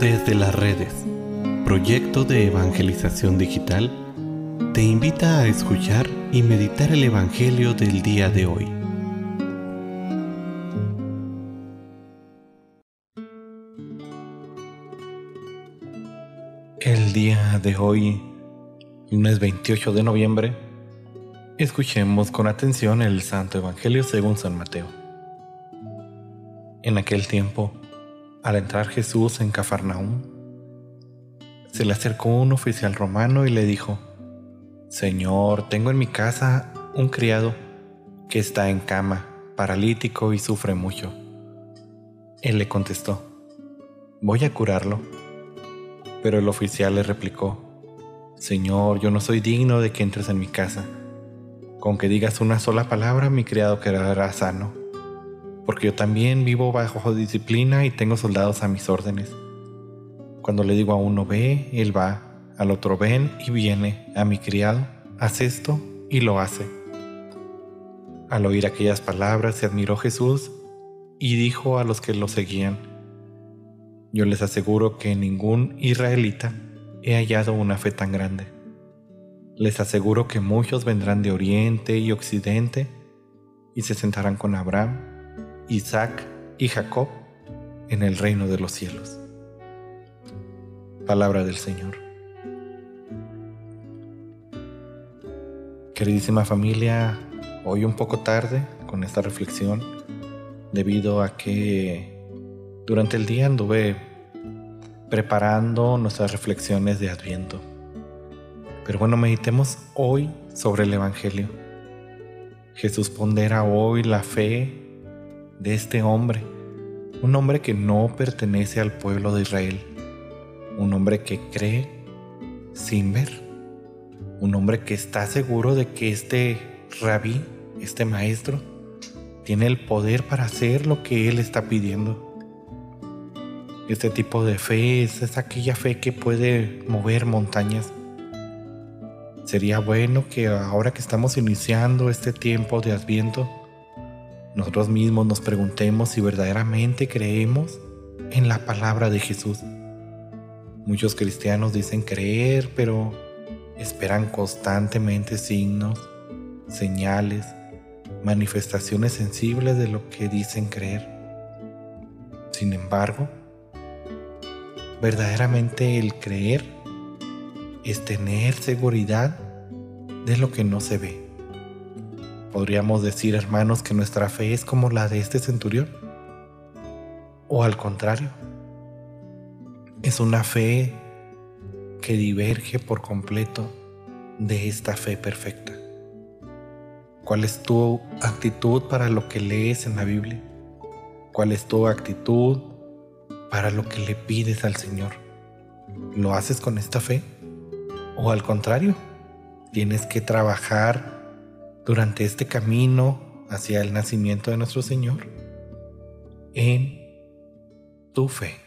Desde las redes, proyecto de evangelización digital, te invita a escuchar y meditar el Evangelio del día de hoy. El día de hoy, lunes 28 de noviembre, escuchemos con atención el Santo Evangelio según San Mateo. En aquel tiempo, al entrar Jesús en Cafarnaúm, se le acercó un oficial romano y le dijo, Señor, tengo en mi casa un criado que está en cama, paralítico y sufre mucho. Él le contestó, voy a curarlo. Pero el oficial le replicó, Señor, yo no soy digno de que entres en mi casa. Con que digas una sola palabra, mi criado quedará sano porque yo también vivo bajo disciplina y tengo soldados a mis órdenes. Cuando le digo a uno ve, él va, al otro ven y viene, a mi criado, haz esto y lo hace. Al oír aquellas palabras se admiró Jesús y dijo a los que lo seguían, yo les aseguro que ningún israelita he hallado una fe tan grande. Les aseguro que muchos vendrán de oriente y occidente y se sentarán con Abraham Isaac y Jacob en el reino de los cielos. Palabra del Señor. Queridísima familia, hoy un poco tarde con esta reflexión, debido a que durante el día anduve preparando nuestras reflexiones de Adviento. Pero bueno, meditemos hoy sobre el Evangelio. Jesús pondera hoy la fe de este hombre, un hombre que no pertenece al pueblo de Israel, un hombre que cree sin ver, un hombre que está seguro de que este rabí, este maestro, tiene el poder para hacer lo que él está pidiendo. Este tipo de fe es, aquella fe que puede mover montañas. Sería bueno que ahora que estamos iniciando este tiempo de Adviento, nosotros mismos nos preguntemos si verdaderamente creemos en la palabra de Jesús. Muchos cristianos dicen creer, pero esperan constantemente signos, señales, manifestaciones sensibles de lo que dicen creer. Sin embargo, verdaderamente el creer es tener seguridad de lo que no se ve. Podríamos decir, hermanos, que nuestra fe es como la de este centurión. O al contrario, es una fe que diverge por completo de esta fe perfecta. ¿Cuál es tu actitud para lo que lees en la Biblia? ¿Cuál es tu actitud para lo que le pides al Señor? ¿Lo haces con esta fe? ¿O al contrario? Tienes que trabajar durante este camino hacia el nacimiento de nuestro Señor en tu fe.